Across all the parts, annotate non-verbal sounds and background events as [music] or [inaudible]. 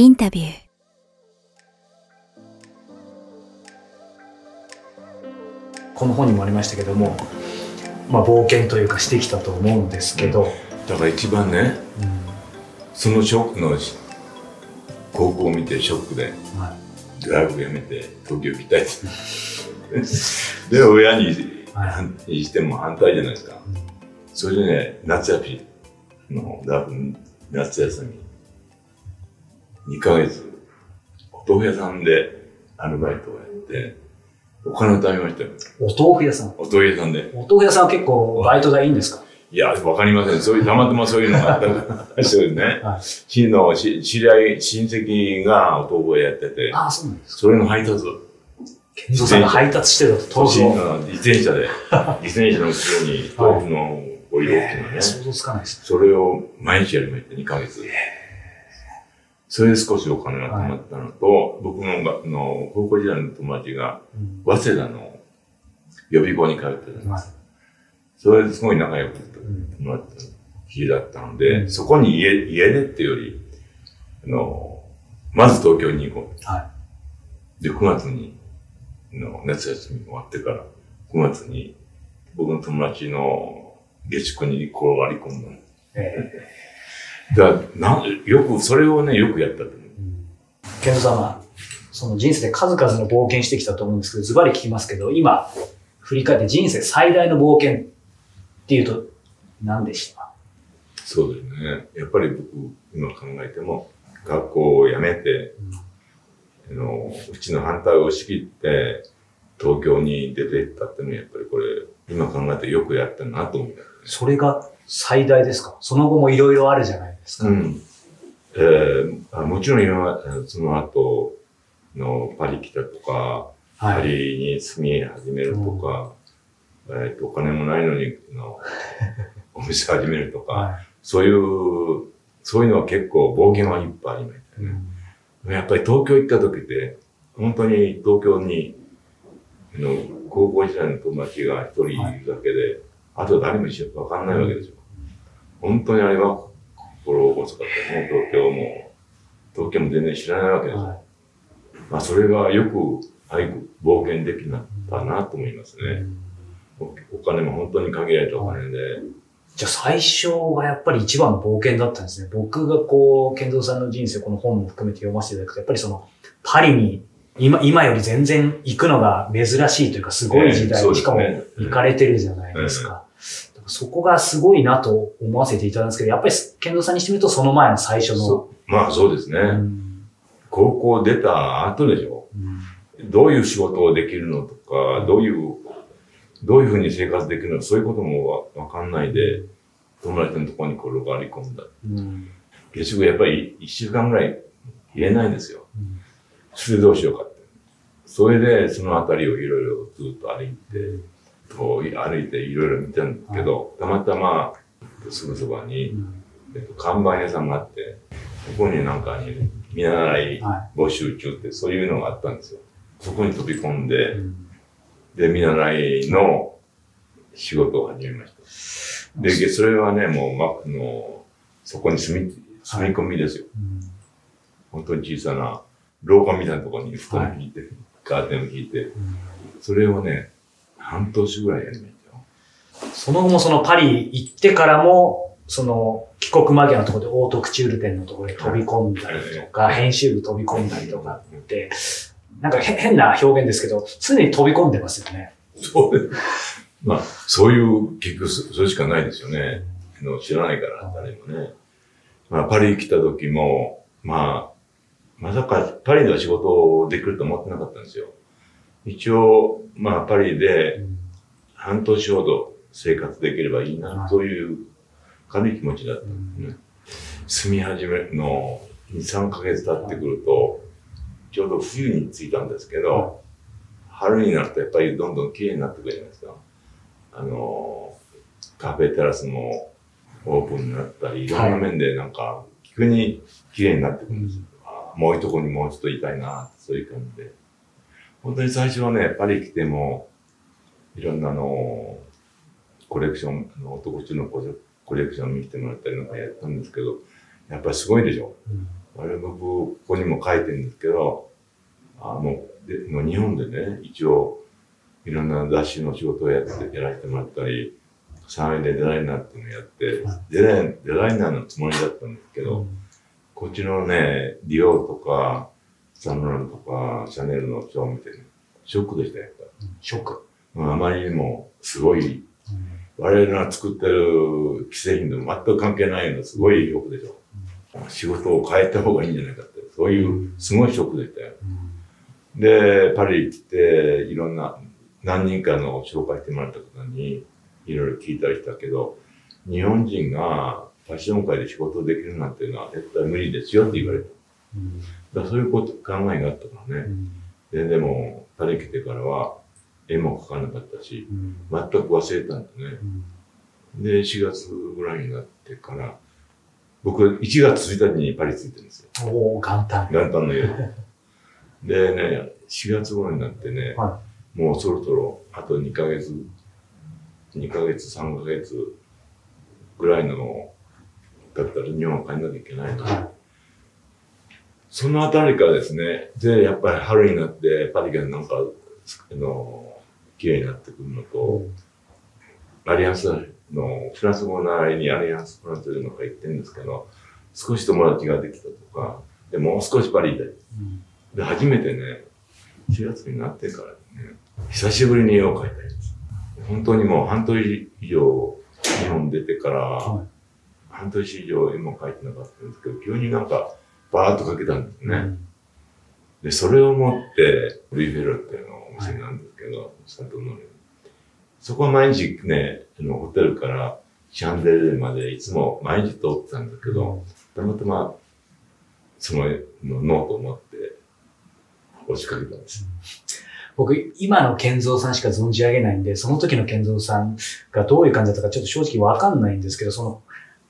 インタビュー。この本にもありましたけども、まあ、冒険というかしてきたと思うんですけど、だから一番ねうん。そのショックの高校を見てショックでは大学辞めて東京行きたいってで親にはい。し [laughs] ても反対じゃないですか。いそれでね夏休みのだ夏休み2ヶ月。お豆腐屋さんでアルバイトをやってお金を貯めましたよ。お豆腐屋さん。お豆腐屋さんで。お豆腐屋さんは結構バイト代いいんですか？いや、わかりません。そういう、たまたまそういうのがあった。から。そうですね。はい。知のし知り合い、親戚がお豆腐をやってて、ああそうなんですか。それの配達、健三さんが配達してたと豆腐を。自転車で、[laughs] 自転車の後ろに豆腐のこういう大きなね、想像つかないですそれを毎日やりました、2ヶ月。それで少しお金が貯まったのと、僕のがの高校時代の友達が、うん。早稲田の予備校に通ってたんです。はい。それですごい仲良くうん。もらった日だったので、うん。そこに家、家でっていうより、あの、まず東京に行こはう。で、9月に、の夏休み終わってから、9月に、僕の友達の下宿に転がり込んだえだなんよく、それをね、よくやったと思う。え健三さんはその人生で数々の冒険してきたと思うんですけどズバリ聞きますけど今振り返って人生最大の冒険っていうと何でした？そうですね。やっぱり僕、今考えても、学校を辞めて、あの、うちの反対を仕切って、東京に出て行ったっていうのは、やっぱりこれ、今考えてよくやったなと思った。それが最大ですか？その後もいろいろあるじゃないですか？うん。えーあもちろん今は、その後のパリ来たとか、パはい。リに住み始めるとか、えっと、お金もないのに、の [laughs] お店始めるとか、はそういう、そういうのは結構冒険はいっぱいありましたい。ね。やっぱり東京行った時って、本当に東京に、あの高校時代の友達が一人いるだけで、あと誰も一緒わかんないわけですよ。本当にあれは心細かったね、東京も。東京も全然知らないわけですよ。はまあそれがよく、はい、冒険できなったなと思いますいね。おお金も本当に限られたお金で。じゃあ最初がやっぱり一番の冒険だったんですね。僕がこう、健三さんの人生、この本も含めて読ませていただくと、やっぱりその、パリに、今、今より全然行くのが珍しいというか、すごい時代、しかも行かれてるじゃないですか。そこがすごいなと思わせていただくんですけど、やっぱり健三さんにしてみるとその前の最初の。そまあそうですね。うん高校出た後でしょ。うんどういう仕事をできるのとか、どういう、どういうふうに生活できるのそういうこともわわかんないで、友達のところに転がり込んだ。うん結局やっぱり一週間ぐらい入れないんですよ。うんそれでどうしようかって。それでその辺りをいろいろずっと歩いて、こう歩いていろいろ見たんですけど、たまたますぐそばに、えっと、看板屋さんがあって、ここになんかに見習いは募集中ってそういうのがあったんですよ。そこに飛び込んで、い。で、見習いの仕事を始めました。で、それはね、もう、ま、あの、そこに住み、住み込みですよ。うん。本当に小さな廊下みたいなところに布団を引いて、カーテンを引いて、うん。それをね、半年ぐらいやりましたよ。その後もそのパリ行ってからも、その帰国間際のところでオートクチュール店のところに飛び込んだりとか、編集部飛び込んだりとかって、なんかへ変な表現ですけど、常に飛び込んでますよね。そうです。まあ、そういう、結局そ、それしかないですよね。あの知らないから、誰もね。まあ、パリ来た時も、まあ、まさかパリでは仕事できると思ってなかったんですよ。一応、まあ、パリで半年ほど生活できればいいな、そういう軽い気持ちだったんですね。住み始めの2、3ヶ月経ってくると、ちょうど冬に着いたんですけど、春になるとやっぱりどんどん綺麗になってくるじゃないですか。あの、カフェテラスもオープンになったり、いろんな面でなんか、急に綺麗になってくるんですよ。あもう一とこにもうちょっといたいな、そういう感じで。本当に最初はね、パリ来ても、いろんなあの、コレクション、男中のコレコレクション見せてもらったりなんかやったんですけど、やっぱりすごいでしょ。うん。あれ僕、ここにも書いてるんですけど、あの、での日本でね、一応、いろんな雑誌の仕事をやって、やらせてもらったり、3位でデザイナーっていうのをやって、デザインデザイナーのつもりだったんですけど、こっちのね、ディオとか、サンローランとか、シャネルの人を見てね、ショックでしたよ、やっぱショック。り。あまりにも、すごい、我々が作ってる既製品と全く関係ないようなすごいショックでしょ。仕事を変えた方がいいんじゃないかって、そういう、すごいショックでしたよ。で、パリ来て、いろんな、何人かの紹介してもらった方に、いろいろ聞いたりしたけど、日本人がファッション界で仕事できるなんていうのは絶対無理ですよって言われた。だからそういうこと、考えがあったからね。で、でも、パリ来てからは、絵も描かなかったし、全く忘れたんだね。で、4月ぐらいになってから、僕、1月1日にパリ着いてるんですよ。おお元旦。元旦の夜。[laughs] でね、4月頃になってね、はもうそろそろ、あと2ヶ月、2ヶ月、3ヶ月ぐらいの、だったら日本帰んなきゃいけないの。はそのあたりからですね、で、やっぱり春になってパリがなんか、あの、綺麗になってくるのと、アリアンスの、フランス語のあれにアリアンスフランスでのか言ってるんですけど、少し友達ができたとか、で、もう少しパリで、で、初めてね、4月になってからね、久しぶりに絵を描いたやつ。本当にもう半年以上、日本出てから、は半年以上絵も描いてなかったんですけど、急になんか、バーッと描けたんですね。で、それを持って、ルイフェロっていうのお店なんですけど、サントノーレそこは毎日ね、あのホテルからシャンデリエまでいつも毎日通ってたんだけど、たまたまそののノートを持って押しかけたんです。僕、今の健三さんしか存じ上げないんで、その時の健三さんがどういう感じだったかちょっと正直わかんないんですけど、その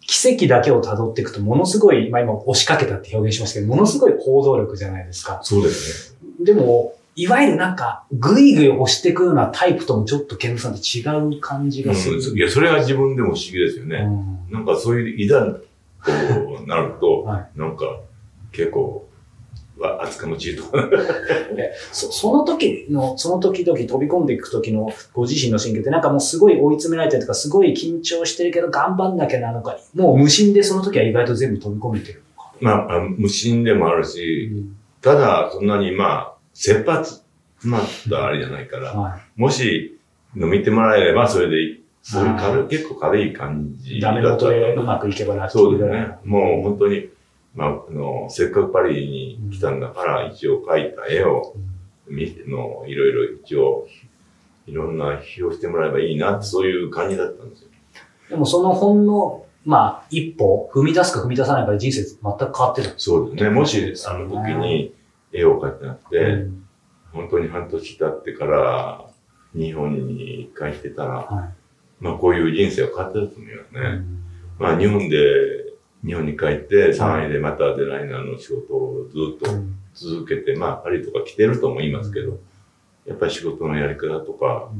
奇跡だけを辿っていくと、ものすごい、まあ今押しかけたって表現しましたけど、ものすごい行動力じゃないですか。そうですね。でも、いわゆるなんか、ぐいぐい押していくようなタイプともちょっと健三さんと違う感じがする。うん、いや、それが自分でも不思議ですよね。うんなんかそういう、いざとなると、[laughs] はなんか結構、わ厚かましいとか。でそその時の、その時々飛び込んでいく時のご自身の心境ってなんかもうすごい追い詰められてるとか、すごい緊張してるけど頑張んなきゃなのか、もう無心でその時は意外と全部飛び込めてるのか。まあ、あ無心でもあるし、ただ、そんなにまあ、切羽詰まったあれじゃないから、はもし飲みてもらえれば、それでいい、そういうあ軽い、結構軽い感じい。ダメ元でうまくいけばラッキそうですね。もう本当に、まあ、あの、せっかくパリに来たんだから、一応描いた絵を、みの、いろいろ一応、いろんな批評してもらえばいいなって、そういう感じだったんですよ。でもそのほんの、まあ、一歩、踏み出すか踏み出さないかで人生全く変わってる。んですそうですね。もし、あの時に絵を描いてなくて、うん。本当に半年経ってから日本に帰ってたら、はまあこういう人生を変わってると思いますね。うん。まあ日本で、日本に帰って3位でまたデザイナーの仕事をずっとうん続けて、まあパリとか来てるとも言いますけど、やっぱり仕事のやり方とか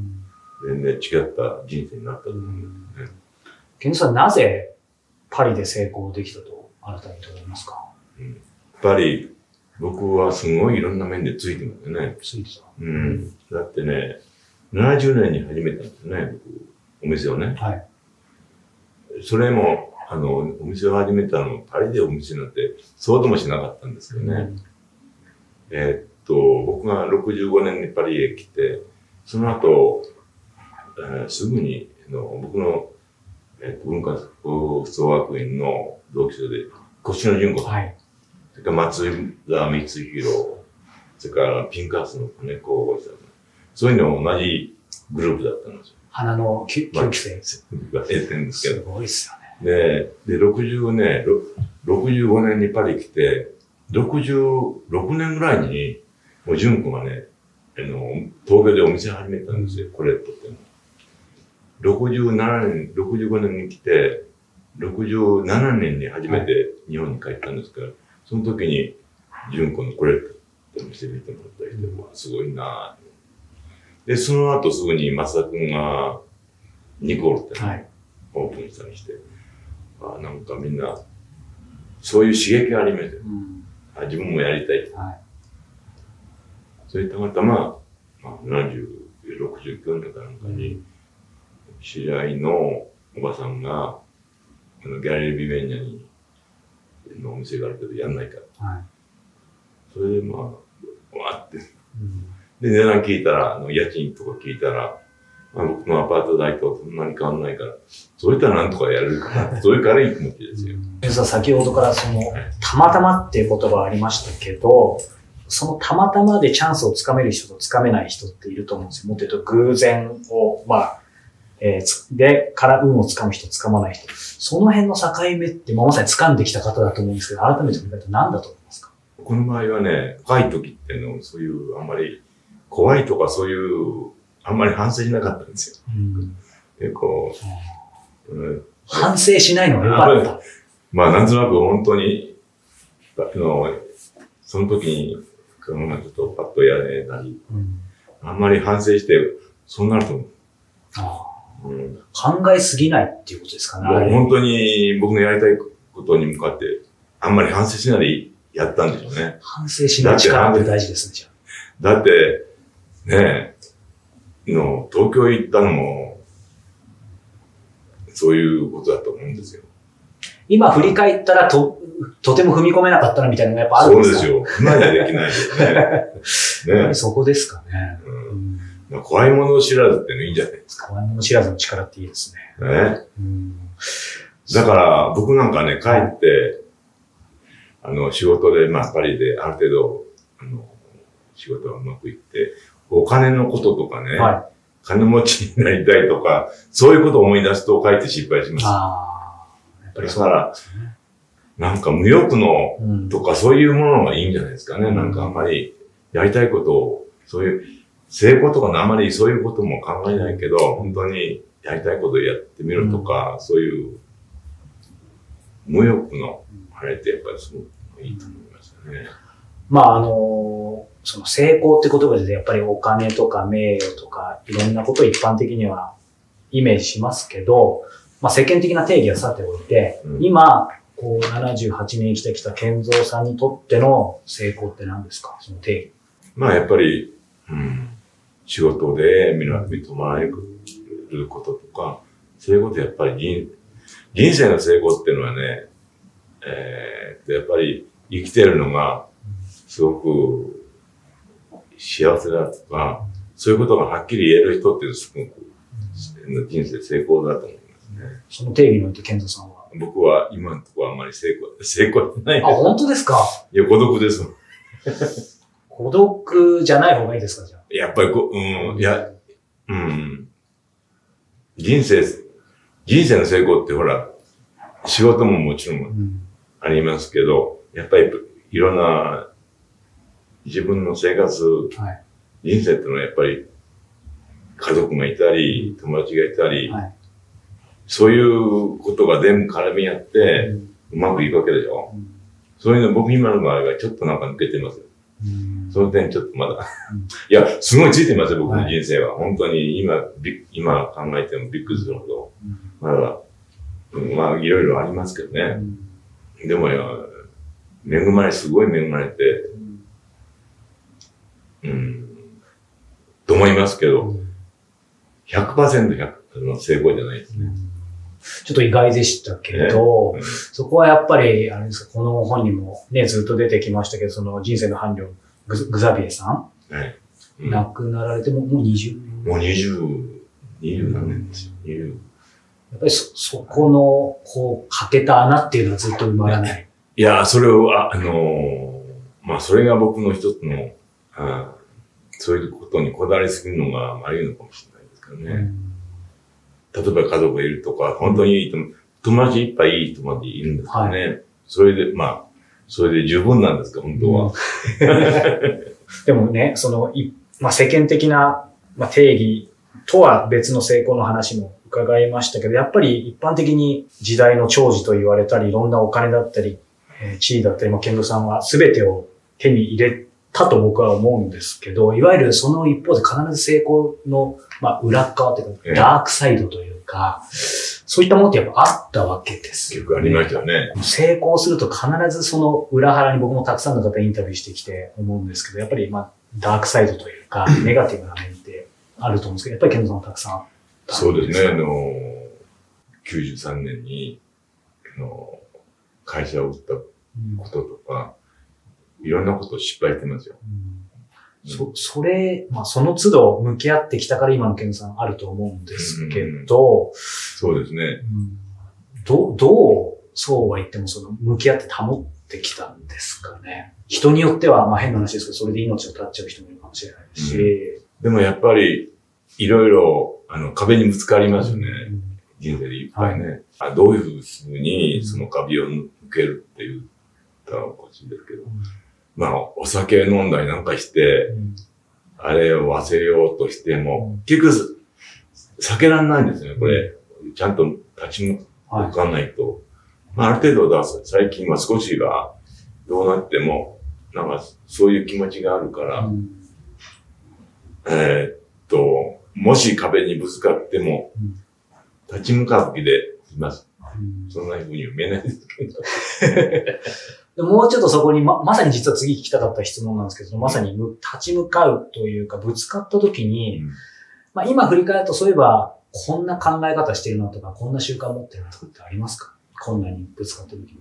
全然違った人生になったと思うんですね。ケンさん、なぜパリで成功できたと改めて思いますか？やっぱり僕はすごいいろんな面でついてますよね。ついてた。うん。だってね、70年に始めたんですね、僕、お店をね。はい。それも、あの、お店を始めたの、パリでお店なんて、そうともしなかったんですけどね。えーっと、僕が65年にパリへ来て、その後、えーすぐに、あの僕の、えーっと文化服装学院の同期生で、越野純子さん、はい。それから松田光弘、それからピンクハウスの金子さん、そういうのも同じグループだったんですよ。花の9まあ期生。が得てるんですけすど。ごいっすよね。で、で、60年、ろ65年にパリ来て、66年ぐらいに、もう純子がね、あの、東京でお店始めたんですよ、コレットっての。67年、65年に来て、67年に初めて日本に帰ったんですけど、その時に、純子のコレットってお店見てもらったりして、わあすごいなぁで、その後すぐに増田君が、ニコルってね、はい。オープンしたりして、あなんかみんな、そういう刺激がありますよ。うんあ自分もやりたい。はい。それたまたま、まあ、70、69年かなんかに、知り合いのおばさんが、あのギャラリービベンニャに、のお店があるけど、やんないか。はい。それでまあ、わーって。うんで、値段聞いたら、あの家賃とか聞いたら、まあ、僕のアパート代とそんなに変わんないから、そういったらなんとかやれるかな。[laughs] そういう軽い気持ちですよ。実は先ほどからその、たまたまっていう言葉ありましたけど、そのたまたまでチャンスをつかめる人とつかめない人っていると思うんですよ。もっと言うと偶然を、まあ、えーつで、から運をつかむ人、つかまない人。その辺の境目って、まあ、まさに掴んできた方だと思うんですけど、改めて見ると何だと思いますか？この場合はね、若い時っていうの、そういう、あんまり、怖いとかそういう、あんまり反省しなかったんですよ。結構、うん、反省しないのが良かった。まあ、なんとなく本当に、あの、その時に、ちょっとパッとやれたり、うんあんまり反省して、そうなると、あうん、あ考えすぎないっていうことですかね。もう本当に僕のやりたいことに向かって、あんまり反省しないでやったんでしょうね。反省しない力って大事ですね、じゃあだって、ねえ、の、東京行ったのも、そういうことだと思うんですよ。今振り返ったらと、とても踏み込めなかったなみたいなのがやっぱあるんでか？そうですすよ。不満にはできないですね。ねりそこですかね。ううんん、怖いもの知らずってのいいんじゃないですか。怖いもの知らずの力っていいですね。ね。うんだから、僕なんかね、帰って、あの、仕事で、まあ、パリである程度、あの、仕事がうまくいって、お金のこととかね、はい。金持ちになりたいとか、そういうことを思い出すと書いて失敗します。ああ。やっぱりだから、なんか無欲のうん。とかそういうものがいいんじゃないですかね。なんかあんまりやりたいことを、そういう、成功とかのあまりそういうことも考えないけど、本当にやりたいことをやってみるとか、そういう無欲のあれってやっぱりすごくいいと思いましたね。まあ、あの、その成功って言葉でやっぱりお金とか名誉とかいろんなことを一般的にはイメージしますけど、まあ世間的な定義はさておいて、うん。今、こう78年生きてきた健三さんにとっての成功って何ですか？その定義。まあやっぱり、うん、仕事でみんな認められることとか、そういうことやっぱり人人生の成功っていうのはね、えー、やっぱり生きてるのがすごく幸せだとか、そういうことがはっきり言える人っていうのはすごく人生成功だと思いますね。その定義において健三さんは。僕は今のところあんまり成功、成功じゃないあ、本当ですか？いや、孤独ですもん。孤独じゃない方がいいですかじゃあ。やっぱりこ、うん、いや、うん。人生、人生の成功ってほら、仕事ももちろん。ありますけど、やっぱりいろんな自分の生活、はい。人生ってのはやっぱり家族がいたり、友達がいたり、はい。そういうことが全部絡み合って、うまくいくわけでしょ？うんそういうの僕今の場合はちょっとなんか抜けてます。うんその点ちょっとまだん。[laughs] いや、すごいついてますよ、僕のはい人生は。本当に今、び今考えてもびっくりするほど。まだ、うんまあ、いろいろありますけどうね。んでもや、恵まれ、すごい恵まれて、うん、と思いますけど、100%、100の成功じゃないですね。ちょっと意外でしたけど、うんそこはやっぱり、あれですか、この本にもね、ずっと出てきましたけど、その人生の伴侶、ググザビエさはいん、亡くなられてももう20年。もう20、20何年ですよ。20やっぱりそ、そこの、こう、欠けた穴っていうのはずっと埋まらない。いや、それを、あ、あのーまあ、それが僕の一つの、あそういうことにこだわりすぎるのが悪いのかもしれないですけどね。例えば家族がいるとか、本当にいい友友達いっぱいいい友達いるんですよね。それで、まあ、それで十分なんですか、本当は。[laughs] でもね、その、いまあ、世間的な、まあ、定義とは別の成功の話も伺いましたけど、やっぱり一般的に時代の長寿と言われたり、いろんなお金だったり、えー地位だったり、まあ、健吾さんは全てを手に入れたと僕は思うんですけど、いわゆるその一方で必ず成功の、まあ、裏側というか、ええダークサイドというか、そういったものってやっぱあったわけです結構ありましたよね。成功すると必ずその裏腹に僕もたくさんの方インタビューしてきて思うんですけど、やっぱりまあダークサイドというか、[laughs] ネガティブな面ってあると思うんですけど、やっぱりケンドさんもたくさんあったんそうですね。あかの、93年に、あの、会社を売ったうんこととか、いろんなことを失敗してますよ。うんそ、それ、まあその都度向き合ってきたから今のケンドさんあると思うんですけど、そうですね。うんどう、どう、そうは言ってもその向き合って保ってきたんですかね。人によっては、まあ変な話ですけど、それで命を絶っちゃう人もいるかもしれないし、でもやっぱり、いろいろ、あの、壁にぶつかりますよね。うん人生でいっぱいね。あどういうふうに、その壁を抜けるって言ったらおかしいですけど。まあ、お酒飲んだりなんかして、うんあれを忘れようとしても、結局、避けられないんですよね、これ。ちゃんと立ち向はいかないと。まあ、ある程度だ、最近は少しが、どうなっても、なんか、そういう気持ちがあるから、うんえーっと、もし壁にぶつかってもうん、立ち向かう気でいます。うんそんな風には見えないですけど。[laughs] でもうちょっとそこにま、まさに実は次聞きたかった質問なんですけど、まさにむ立ち向かうというか、ぶつかった時に、うん。まあ今振り返るとそういえば、こんな考え方してるなとか、こんな習慣持ってるなとかってありますか？困難にぶつかった時に。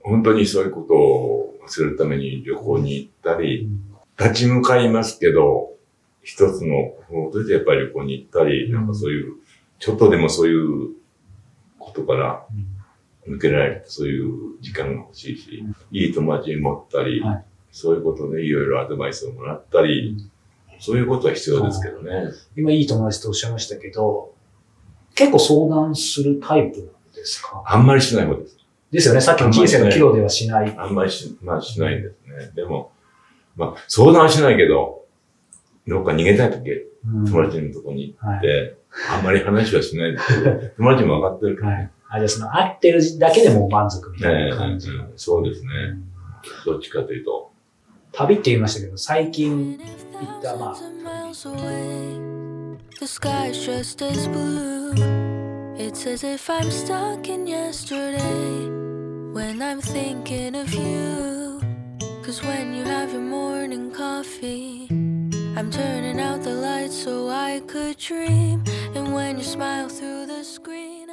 本当にそういうことを忘れるために旅行に行ったり、立ち向かいますけど、一つの方法としてやっぱり旅行に行ったり、うん。なんかそういう、ちょっとでもそういうことから抜けられる、そういう時間が欲しいし、いい友達に持ったり、はいそういうことでいろいろアドバイスをもらったり、そういうことは必要ですけどね。今いい友達とおっしゃいましたけど、結構相談するタイプなんですか？あんまりしない方です。ですよね。さっきの人生の岐路ではしない。あんまりし、まあしないんですね。でも、まあ相談はしないけど、どっか逃げたいとき、うん友達のとこに行はいって、あんまり話はしないですけど、友達も分かってるからはい。あ、じゃあその、会ってるだけでも満足みたいねな感じ。うんそうですね。どっちかというと。旅って言いましたけど、最近行った、まあ. The sky's just as blue. It's as if I'm stuck in yesterday when I'm thinking of you. Cause when you have your morning coffee, I'm turning out the lights so I could dream. And when you smile through the screen,